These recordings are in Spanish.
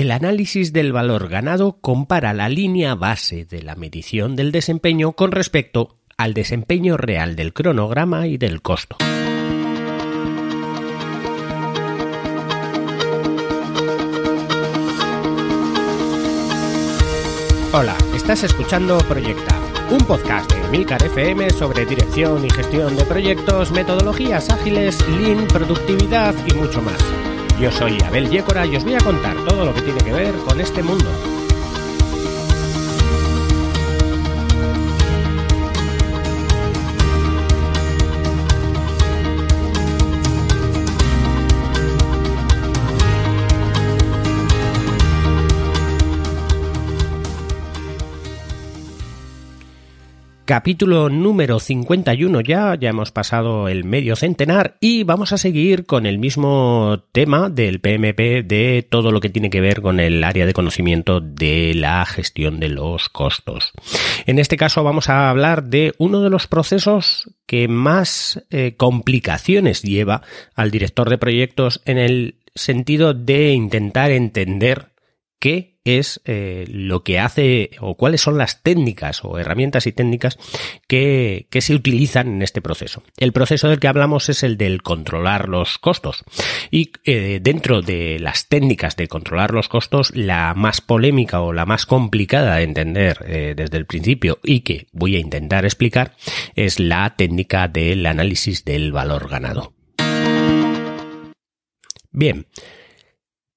el análisis del valor ganado compara la línea base de la medición del desempeño con respecto al desempeño real del cronograma y del costo. Hola, estás escuchando Proyecta, un podcast de Milcar FM sobre dirección y gestión de proyectos, metodologías ágiles, lean, productividad y mucho más. Yo soy Abel Yécora y os voy a contar todo lo que tiene que ver con este mundo. Capítulo número 51 ya, ya hemos pasado el medio centenar y vamos a seguir con el mismo tema del PMP de todo lo que tiene que ver con el área de conocimiento de la gestión de los costos. En este caso vamos a hablar de uno de los procesos que más eh, complicaciones lleva al director de proyectos en el sentido de intentar entender qué es eh, lo que hace o cuáles son las técnicas o herramientas y técnicas que, se utilizan en este proceso. El proceso del que hablamos es el del controlar los costos y eh, dentro de las técnicas de controlar los costos la más polémica o la más complicada de entender eh, desde el principio y que voy a intentar explicar es la técnica del análisis del valor ganado. Bien,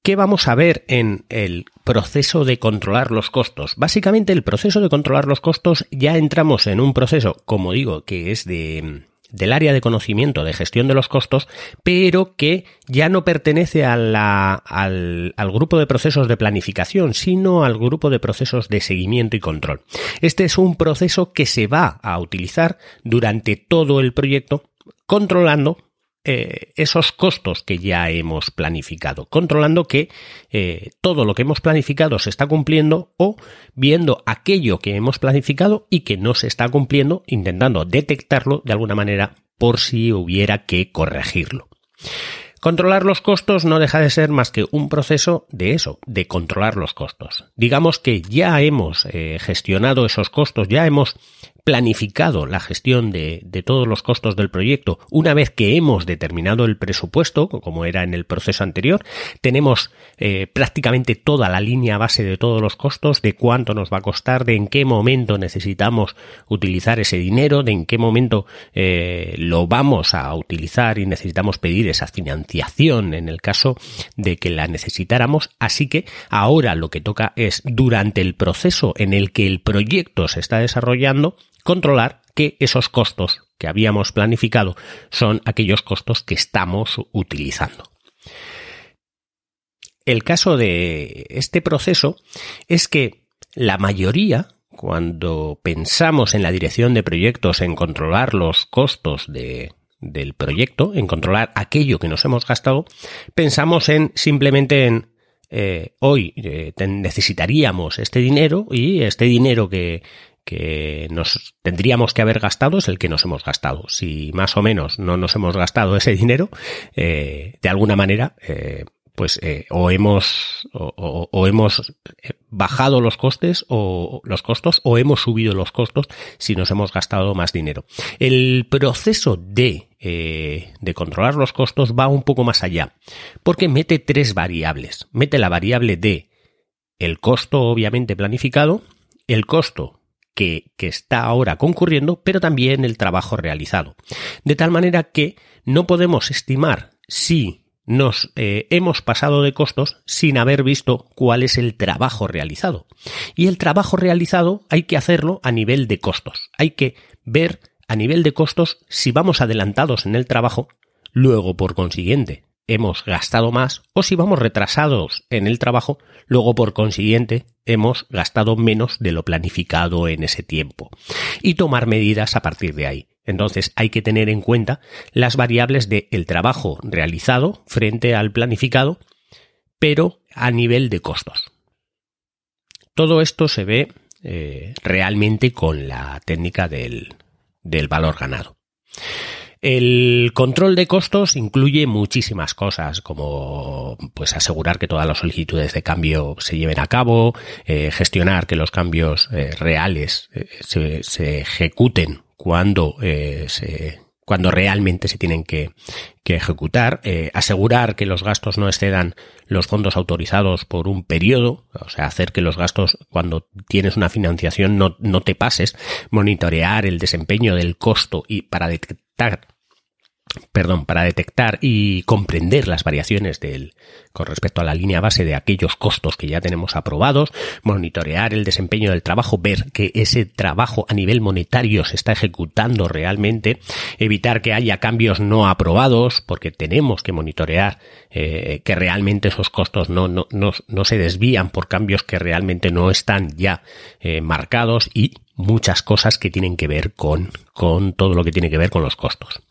¿Qué vamos a ver en el proceso de controlar los costos? Básicamente el proceso de controlar los costos ya entramos en un proceso, como digo, que es de, del área de conocimiento de gestión de los costos, pero que ya no pertenece al, grupo de procesos de planificación, sino al grupo de procesos de seguimiento y control. Este es un proceso que se va a utilizar durante todo el proyecto, controlando eh, esos costos que ya hemos planificado, controlando que eh, todo lo que hemos planificado se está cumpliendo o viendo aquello que hemos planificado y que no se está cumpliendo, intentando detectarlo de alguna manera por si hubiera que corregirlo. Controlar los costos no deja de ser más que un proceso de eso, de controlar los costos. Digamos que ya hemos eh, gestionado esos costos, ya hemos planificado la gestión de, todos los costos del proyecto una vez que hemos determinado el presupuesto, como era en el proceso anterior, tenemos eh, prácticamente toda la línea base de todos los costos, de cuánto nos va a costar, de en qué momento necesitamos utilizar ese dinero, de en qué momento eh, lo vamos a utilizar y necesitamos pedir esa financiación en el caso de que la necesitáramos. Así que ahora lo que toca es durante el proceso en el que el proyecto se está desarrollando, controlar que esos costos que habíamos planificado son aquellos costos que estamos utilizando. El caso de este proceso es que la mayoría, cuando pensamos en la dirección de proyectos, en controlar los costos del proyecto, en controlar aquello que nos hemos gastado, pensamos en simplemente en eh, hoy eh, necesitaríamos este dinero y este dinero que, que nos tendríamos que haber gastado es el que nos hemos gastado. Si más o menos no nos hemos gastado ese dinero, eh, de alguna manera, eh, pues eh, o hemos o, hemos bajado los costes o los costos o hemos subido los costos si nos hemos gastado más dinero. El proceso de de controlar los costos va un poco más allá, porque mete tres variables. Mete la variable de el costo obviamente planificado, el costo que, está ahora concurriendo, pero también el trabajo realizado. De tal manera que no podemos estimar si nos eh, hemos pasado de costos sin haber visto cuál es el trabajo realizado. Y el trabajo realizado hay que hacerlo a nivel de costos. Hay que ver a nivel de costos si vamos adelantados en el trabajo, luego por consiguiente hemos gastado más o si vamos retrasados en el trabajo, luego por consiguiente hemos gastado menos de lo planificado en ese tiempo y tomar medidas a partir de ahí. Entonces hay que tener en cuenta las variables del el trabajo realizado frente al planificado, pero a nivel de costos. Todo esto se ve eh, realmente con la técnica del, del valor ganado. El control de costos incluye muchísimas cosas, como pues asegurar que todas las solicitudes de cambio se lleven a cabo, eh, gestionar que los cambios eh, reales eh, se, ejecuten cuando se cuando realmente se tienen que, que ejecutar, eh, asegurar que los gastos no excedan los fondos autorizados por un periodo, o sea, hacer que los gastos cuando tienes una financiación no, no te pases, monitorear el desempeño del costo y para detectar perdón, para detectar y comprender las variaciones del, con respecto a la línea base de aquellos costos que ya tenemos aprobados, monitorear el desempeño del trabajo, ver que ese trabajo a nivel monetario se está ejecutando realmente, evitar que haya cambios no aprobados, porque tenemos que monitorear eh, que realmente esos costos no, no, no, no, se desvían por cambios que realmente no están ya eh, marcados y muchas cosas que tienen que ver con, con todo lo que tiene que ver con los costos.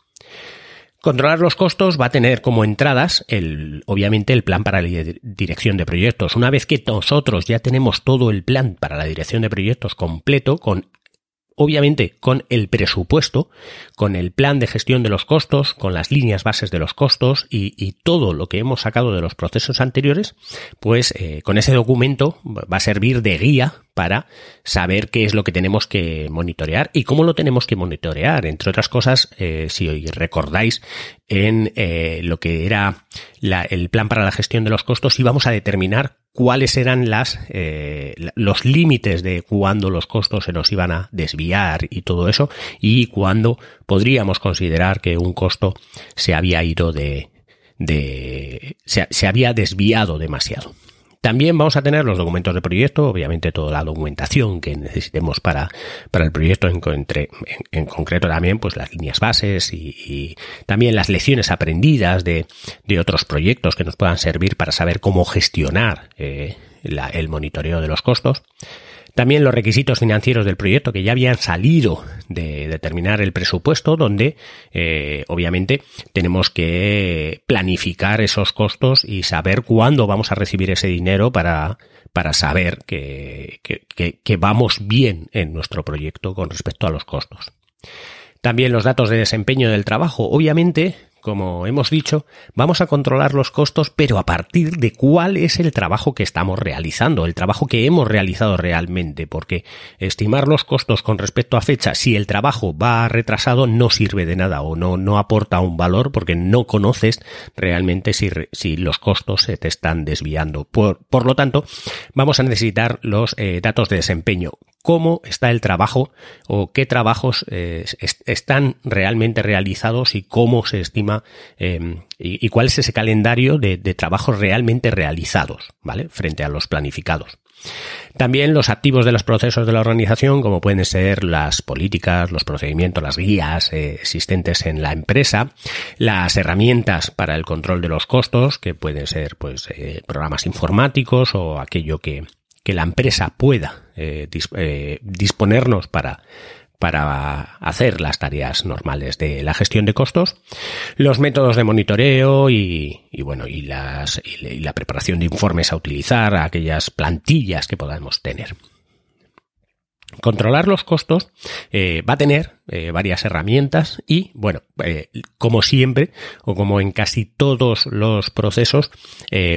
Controlar los costos va a tener como entradas el, obviamente el plan para la dirección de proyectos. Una vez que nosotros ya tenemos todo el plan para la dirección de proyectos completo con obviamente con el presupuesto, con el plan de gestión de los costos, con las líneas bases de los costos y, todo lo que hemos sacado de los procesos anteriores, pues eh, con ese documento va a servir de guía para saber qué es lo que tenemos que monitorear y cómo lo tenemos que monitorear. Entre otras cosas, eh, si recordáis en eh, lo que era el plan para la gestión de los costos, íbamos a determinar cuáles eran las eh, los límites de cuándo los costos se nos iban a desviar y todo eso y cuándo podríamos considerar que un costo se había ido de, de se, se había desviado demasiado. También vamos a tener los documentos de proyecto, obviamente toda la documentación que necesitemos para, para el proyecto, en, concreto también pues las líneas bases y, también las lecciones aprendidas de, de, otros proyectos que nos puedan servir para saber cómo gestionar eh, el monitoreo de los costos. También los requisitos financieros del proyecto que ya habían salido de determinar el presupuesto, donde eh, obviamente tenemos que planificar esos costos y saber cuándo vamos a recibir ese dinero para, para saber que, que, que vamos bien en nuestro proyecto con respecto a los costos. También los datos de desempeño del trabajo. Obviamente, como hemos dicho, vamos a controlar los costos, pero a partir de cuál es el trabajo que estamos realizando, el trabajo que hemos realizado realmente, porque estimar los costos con respecto a fecha, si el trabajo va retrasado, no sirve de nada o no, no aporta un valor porque no conoces realmente si, si los costos se te están desviando. Por, por lo tanto, vamos a necesitar los eh, datos de desempeño cómo está el trabajo o qué trabajos eh, están realmente realizados y cómo se estima eh, y, cuál es ese calendario de, de, trabajos realmente realizados, ¿vale? Frente a los planificados. También los activos de los procesos de la organización, como pueden ser las políticas, los procedimientos, las guías eh, existentes en la empresa, las herramientas para el control de los costos, que pueden ser pues eh, programas informáticos o aquello que, que la empresa pueda eh, eh, disponernos para para hacer las tareas normales de la gestión de costos, los métodos de monitoreo y, bueno y las y la preparación de informes a utilizar, aquellas plantillas que podamos tener. Controlar los costos eh, va a tener varias herramientas y, bueno, como siempre, o como en casi todos los procesos,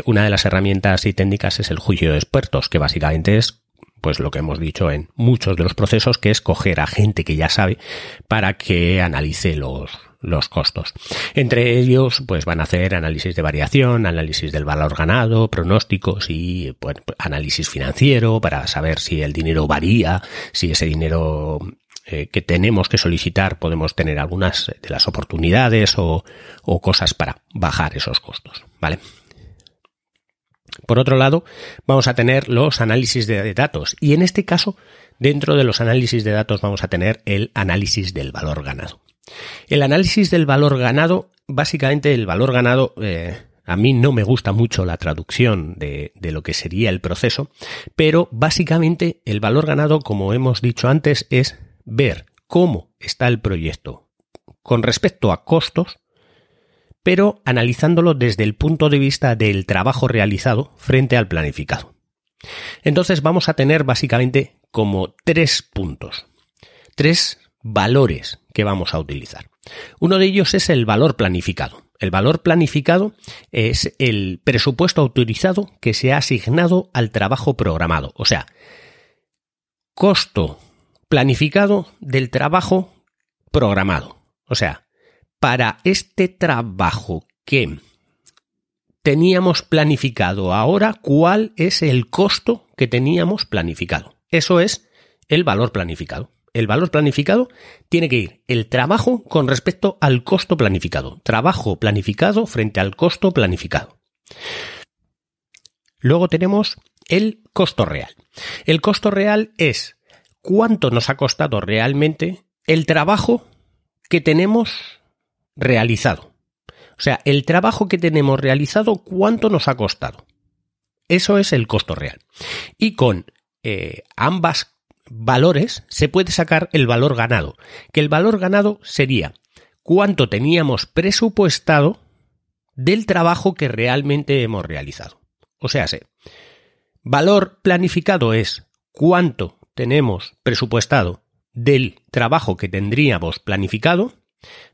una de las herramientas y técnicas es el juicio de expertos, que básicamente es pues lo que hemos dicho en muchos de los procesos, que es coger a gente que ya sabe para que analice los, los costos. Entre ellos, pues van a hacer análisis de variación, análisis del valor ganado, pronósticos y pues, análisis financiero para saber si el dinero varía, si ese dinero eh, que tenemos que solicitar podemos tener algunas de las oportunidades o, o cosas para bajar esos costos, ¿vale? Por otro lado, vamos a tener los análisis de datos y en este caso, dentro de los análisis de datos vamos a tener el análisis del valor ganado. El análisis del valor ganado, básicamente el valor ganado, eh, a mí no me gusta mucho la traducción de, de, lo que sería el proceso, pero básicamente el valor ganado, como hemos dicho antes, es ver cómo está el proyecto con respecto a costos, pero analizándolo desde el punto de vista del trabajo realizado frente al planificado. Entonces vamos a tener básicamente como tres puntos, tres valores que vamos a utilizar. Uno de ellos es el valor planificado. El valor planificado es el presupuesto autorizado que se ha asignado al trabajo programado. O sea, costo planificado del trabajo programado. O sea, para este trabajo que teníamos planificado ahora, ¿cuál es el costo que teníamos planificado? Eso es el valor planificado. El valor planificado tiene que ir el trabajo con respecto al costo planificado. Trabajo planificado frente al costo planificado. Luego tenemos el costo real. El costo real es cuánto nos ha costado realmente el trabajo que tenemos realizado. O sea, el trabajo que tenemos realizado, ¿cuánto nos ha costado? Eso es el costo real. Y con eh, ambas valores se puede sacar el valor ganado, que el valor ganado sería cuánto teníamos presupuestado del trabajo que realmente hemos realizado. O sea, valor planificado es cuánto tenemos presupuestado del trabajo que tendríamos planificado.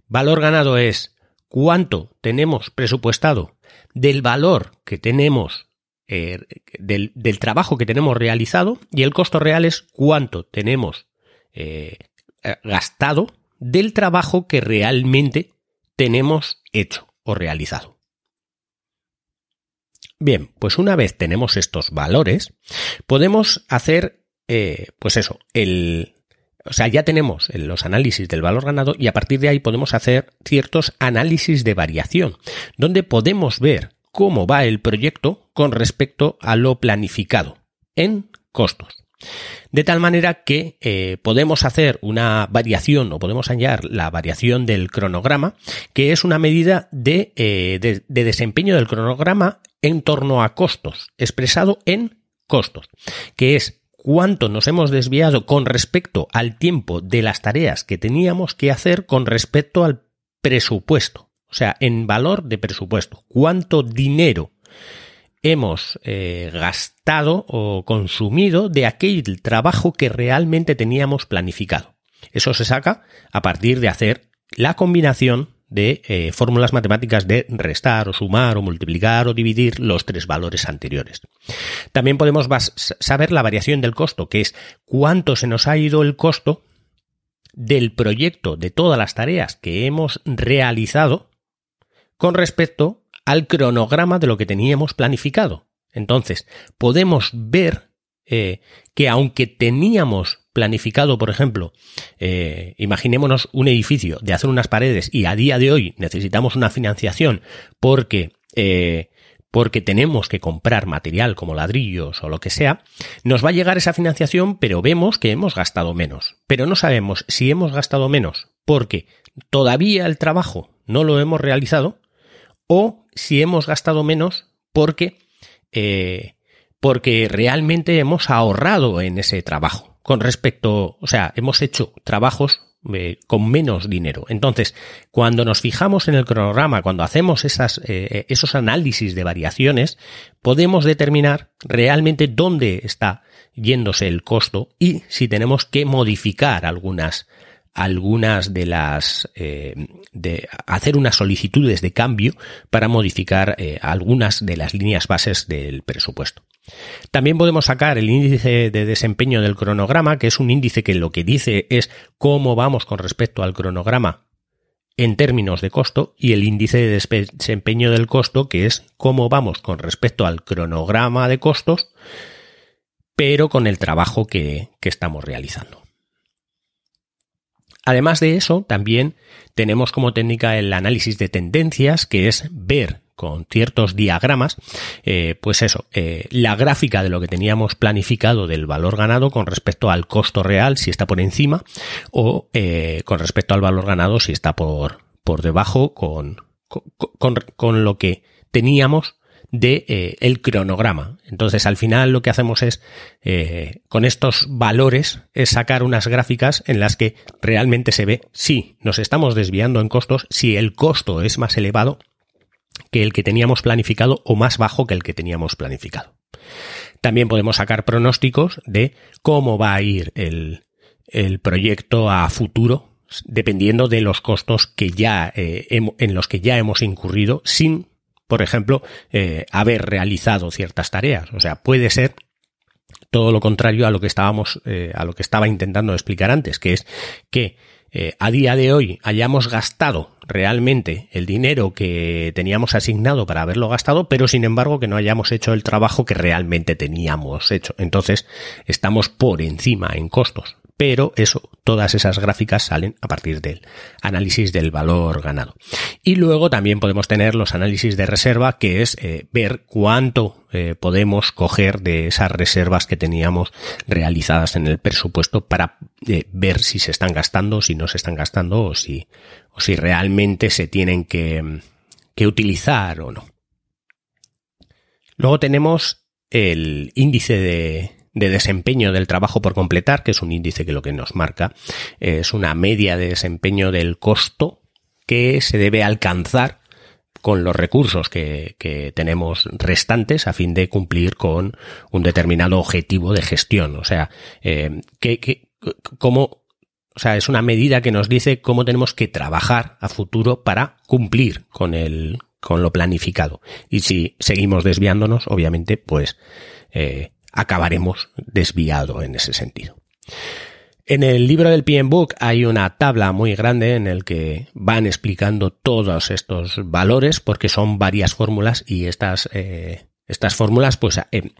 Valor ganado es cuánto tenemos presupuestado del valor que tenemos, eh, del, trabajo que tenemos realizado y el costo real es cuánto tenemos eh, gastado del trabajo que realmente tenemos hecho o realizado. Bien, pues una vez tenemos estos valores, podemos hacer, eh, pues eso, el, o sea, ya tenemos los análisis del valor ganado y a partir de ahí podemos hacer ciertos análisis de variación, donde podemos ver cómo va el proyecto con respecto a lo planificado en costos. De tal manera que eh, podemos hacer una variación o podemos hallar la variación del cronograma, que es una medida de, eh, de desempeño del cronograma en torno a costos, expresado en costos, que es cuánto nos hemos desviado con respecto al tiempo de las tareas que teníamos que hacer con respecto al presupuesto. O sea, en valor de presupuesto. Cuánto dinero hemos eh, gastado o consumido de aquel trabajo que realmente teníamos planificado. Eso se saca a partir de hacer la combinación de eh, fórmulas matemáticas de restar o sumar o multiplicar o dividir los tres valores anteriores. También podemos saber la variación del costo, que es cuánto se nos ha ido el costo del proyecto de todas las tareas que hemos realizado con respecto al cronograma de lo que teníamos planificado. Entonces, podemos ver eh, que aunque teníamos planificado, por ejemplo, eh, imaginémonos un edificio de hacer unas paredes y a día de hoy necesitamos una financiación porque eh, porque tenemos que comprar material como ladrillos o lo que sea, nos va a llegar esa financiación, pero vemos que hemos gastado menos. Pero no sabemos si hemos gastado menos porque todavía el trabajo no lo hemos realizado o si hemos gastado menos porque, eh, porque realmente hemos ahorrado en ese trabajo con respecto, o sea, hemos hecho trabajos eh, con menos dinero. Entonces, cuando nos fijamos en el cronograma, cuando hacemos esas, eh, eh, esos análisis de variaciones, podemos determinar realmente dónde está yéndose el costo y si tenemos que modificar algunas algunas de las de hacer unas solicitudes de cambio para modificar algunas de las líneas bases del presupuesto. También podemos sacar el índice de desempeño del cronograma, que es un índice que lo que dice es cómo vamos con respecto al cronograma en términos de costo, y el índice de desempeño del costo, que es cómo vamos con respecto al cronograma de costos, pero con el trabajo que, estamos realizando. Además de eso, también tenemos como técnica el análisis de tendencias, que es ver con ciertos diagramas, eh, pues eso, eh, la gráfica de lo que teníamos planificado del valor ganado con respecto al costo real, si está por encima, o eh, con respecto al valor ganado, si está por, por debajo, con, con, lo que teníamos de el cronograma. Entonces, al final lo que hacemos es, con estos valores, es sacar unas gráficas en las que realmente se ve si nos estamos desviando en costos, si el costo es más elevado que el que teníamos planificado o más bajo que el que teníamos planificado. También podemos sacar pronósticos de cómo va a ir el, proyecto a futuro dependiendo de los costos que ya eh, en los que ya hemos incurrido sin, por ejemplo, eh, haber realizado ciertas tareas. O sea, puede ser todo lo contrario a lo que estábamos, eh, a lo que estaba intentando explicar antes, que es que eh, a día de hoy hayamos gastado realmente el dinero que teníamos asignado para haberlo gastado, pero sin embargo que no hayamos hecho el trabajo que realmente teníamos hecho. Entonces, estamos por encima en costos pero eso, todas esas gráficas salen a partir del análisis del valor ganado. Y luego también podemos tener los análisis de reserva, que es eh, ver cuánto eh, podemos coger de esas reservas que teníamos realizadas en el presupuesto para eh, ver si se están gastando, si no se están gastando o si, o si realmente se tienen que, que utilizar o no. Luego tenemos el índice de, de desempeño del trabajo por completar, que es un índice que lo que nos marca es una media de desempeño del costo que se debe alcanzar con los recursos que, tenemos restantes a fin de cumplir con un determinado objetivo de gestión. O sea, eh, que, cómo, o sea, es una medida que nos dice cómo tenemos que trabajar a futuro para cumplir con el, con lo planificado. Y si seguimos desviándonos, obviamente, pues, eh, acabaremos desviado en ese sentido. En el libro del PM Book hay una tabla muy grande en el que van explicando todos estos valores porque son varias fórmulas y estas, eh, estas fórmulas pues eh,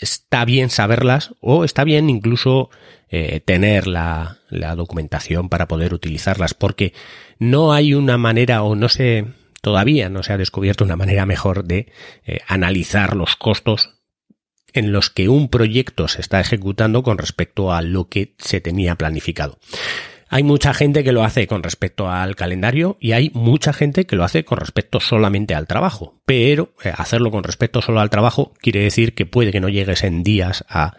está bien saberlas o está bien incluso eh, tener la, la, documentación para poder utilizarlas porque no hay una manera o no se todavía no se ha descubierto una manera mejor de analizar los costos en los que un proyecto se está ejecutando con respecto a lo que se tenía planificado. Hay mucha gente que lo hace con respecto al calendario y hay mucha gente que lo hace con respecto solamente al trabajo. Pero eh, hacerlo con respecto solo al trabajo quiere decir que puede que no llegues en días a,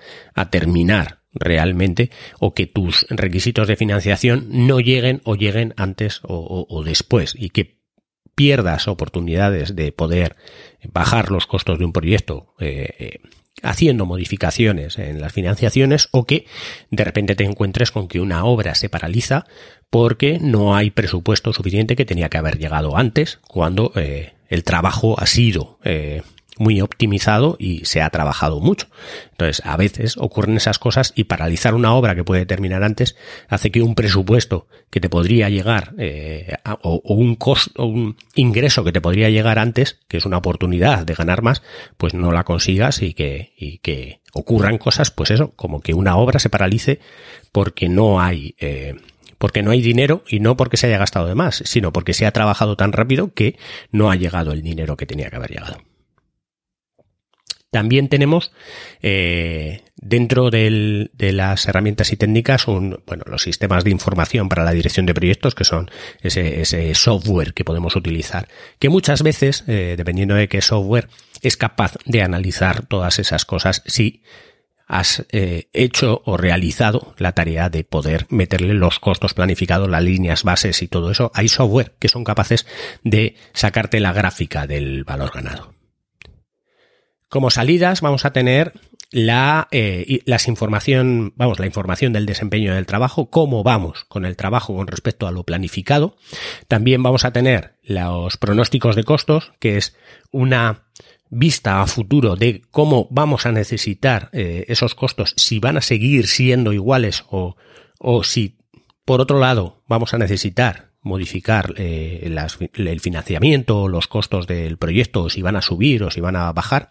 terminar realmente o que tus requisitos de financiación no lleguen o lleguen antes o, después y que pierdas oportunidades de poder bajar los costos de un proyecto eh, eh, haciendo modificaciones en las financiaciones o que de repente te encuentres con que una obra se paraliza porque no hay presupuesto suficiente que tenía que haber llegado antes cuando eh, el trabajo ha sido eh, muy optimizado y se ha trabajado mucho. Entonces, a veces ocurren esas cosas y paralizar una obra que puede terminar antes hace que un presupuesto que te podría llegar eh, o, un costo, o un ingreso que te podría llegar antes, que es una oportunidad de ganar más, pues no la consigas y que, y que ocurran cosas, pues eso, como que una obra se paralice porque no hay eh, porque no hay dinero y no porque se haya gastado de más, sino porque se ha trabajado tan rápido que no ha llegado el dinero que tenía que haber llegado. También tenemos eh, dentro de las herramientas y técnicas un, bueno, los sistemas de información para la dirección de proyectos, que son ese, software que podemos utilizar, que muchas veces, eh, dependiendo de qué software, es capaz de analizar todas esas cosas si has eh, hecho o realizado la tarea de poder meterle los costos planificados, las líneas bases y todo eso. Hay software que son capaces de sacarte la gráfica del valor ganado. Como salidas vamos a tener la, eh, las información, vamos, la información del desempeño del trabajo, cómo vamos con el trabajo con respecto a lo planificado. También vamos a tener los pronósticos de costos, que es una vista a futuro de cómo vamos a necesitar eh, esos costos, si van a seguir siendo iguales o, o si por otro lado vamos a necesitar modificar eh, el financiamiento, los costos del proyecto, si van a subir o si van a bajar.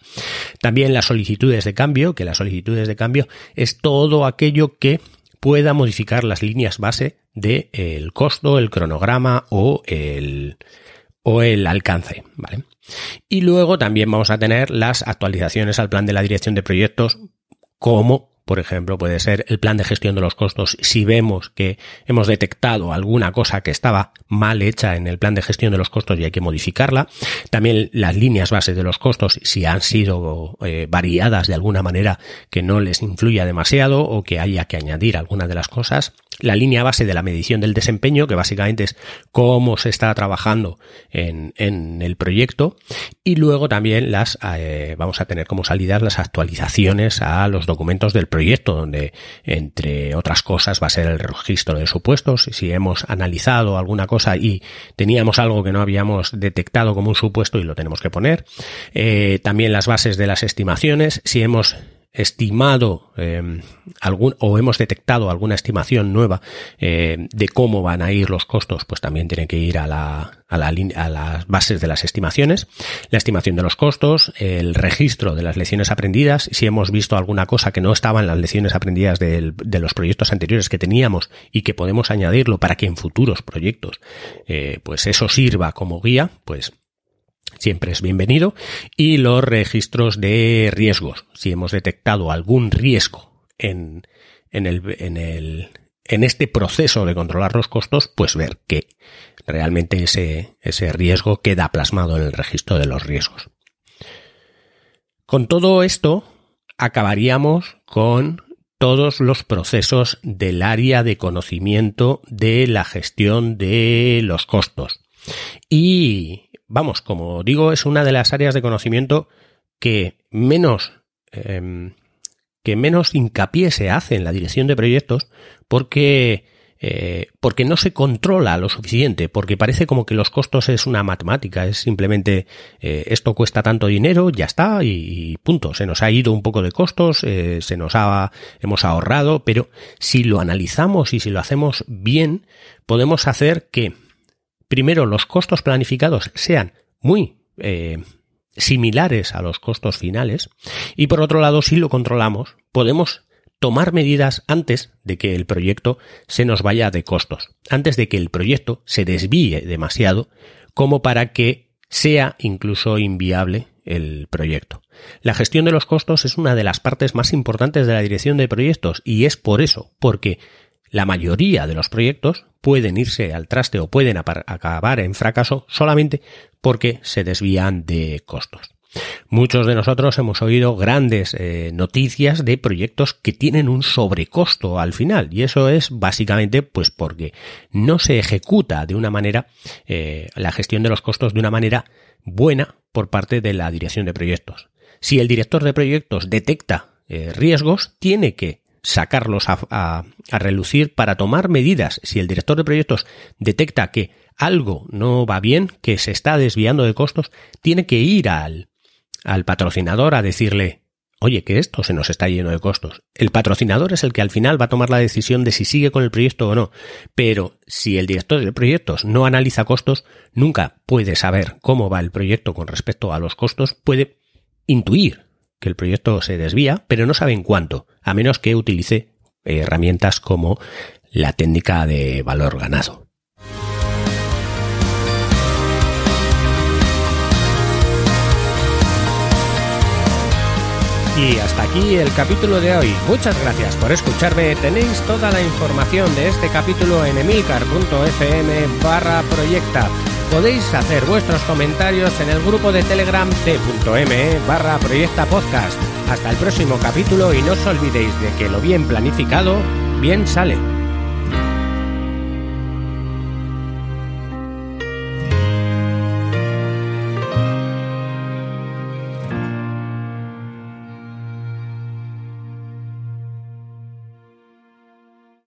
También las solicitudes de cambio, que las solicitudes de cambio es todo aquello que pueda modificar las líneas base del el costo, el cronograma o el, o el alcance, ¿vale? Y luego también vamos a tener las actualizaciones al plan de la dirección de proyectos como por ejemplo, puede ser el plan de gestión de los costos. Si vemos que hemos detectado alguna cosa que estaba mal hecha en el plan de gestión de los costos y hay que modificarla. También las líneas base de los costos, si han sido eh, variadas de alguna manera que no les influya demasiado o que haya que añadir alguna de las cosas. La línea base de la medición del desempeño, que básicamente es cómo se está trabajando en, en el proyecto, y luego también las eh, vamos a tener como salidas las actualizaciones a los documentos del proyecto, donde entre otras cosas va a ser el registro de supuestos. Si hemos analizado alguna cosa y teníamos algo que no habíamos detectado como un supuesto y lo tenemos que poner, eh, también las bases de las estimaciones. Si hemos estimado em, algún o hemos detectado alguna estimación nueva eh, de cómo van a ir los costos, pues también tiene que ir a la, a, la, a las bases de las estimaciones, la estimación de los costos, el registro de las lecciones aprendidas, si hemos visto alguna cosa que no estaba en las lecciones aprendidas de los proyectos anteriores que teníamos y que podemos añadirlo para que en futuros proyectos eh, pues eso sirva como guía, pues siempre es bienvenido. Y los registros de riesgos. Si hemos detectado algún riesgo en, en, el, en, el, en este proceso de controlar los costos, pues ver que realmente ese, ese riesgo queda plasmado en el registro de los riesgos. Con todo esto, acabaríamos con todos los procesos del área de conocimiento de la gestión de los costos. Y vamos, como digo, es una de las áreas de conocimiento que menos, em, que menos hincapié se hace en la dirección de proyectos porque, eh, porque no se controla lo suficiente, porque parece como que los costos es una matemática, es simplemente eh, esto cuesta tanto dinero, ya está, y, punto. Se nos ha ido un poco de costos, eh, se nos ha, hemos ahorrado, pero si lo analizamos y si lo hacemos bien, podemos hacer que primero los costos planificados sean muy eh, similares a los costos finales y por otro lado si lo controlamos podemos tomar medidas antes de que el proyecto se nos vaya de costos, antes de que el proyecto se desvíe demasiado como para que sea incluso inviable el proyecto. La gestión de los costos es una de las partes más importantes de la dirección de proyectos y es por eso, porque la mayoría de los proyectos pueden irse al traste o pueden acabar en fracaso solamente porque se desvían de costos. Muchos de nosotros hemos oído grandes eh, noticias de proyectos que tienen un sobrecosto al final y eso es básicamente pues porque no se ejecuta de una manera eh, la gestión de los costos de una manera buena por parte de la dirección de proyectos. Si el director de proyectos detecta eh, riesgos, tiene que sacarlos a, relucir para tomar medidas. Si el director de proyectos detecta que algo no va bien, que se está desviando de costos, tiene que ir al, al patrocinador a decirle, oye, que esto se nos está lleno de costos. El patrocinador es el que al final va a tomar la decisión de si sigue con el proyecto o no. Pero si el director de proyectos no analiza costos, nunca puede saber cómo va el proyecto con respecto a los costos, puede intuir que el proyecto se desvía, pero no saben cuánto, a menos que utilice herramientas como la técnica de valor ganado. Y hasta aquí el capítulo de hoy. Muchas gracias por escucharme. Tenéis toda la información de este capítulo en emilcar.fm barra proyecta podéis hacer vuestros comentarios en el grupo de Telegram barra Podcast. Hasta el próximo capítulo y no os olvidéis de que lo bien planificado, bien sale.